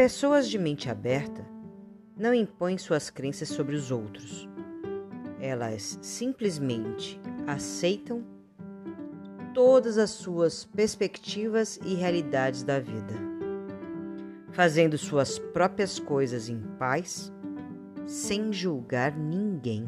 Pessoas de mente aberta não impõem suas crenças sobre os outros. Elas simplesmente aceitam todas as suas perspectivas e realidades da vida, fazendo suas próprias coisas em paz, sem julgar ninguém.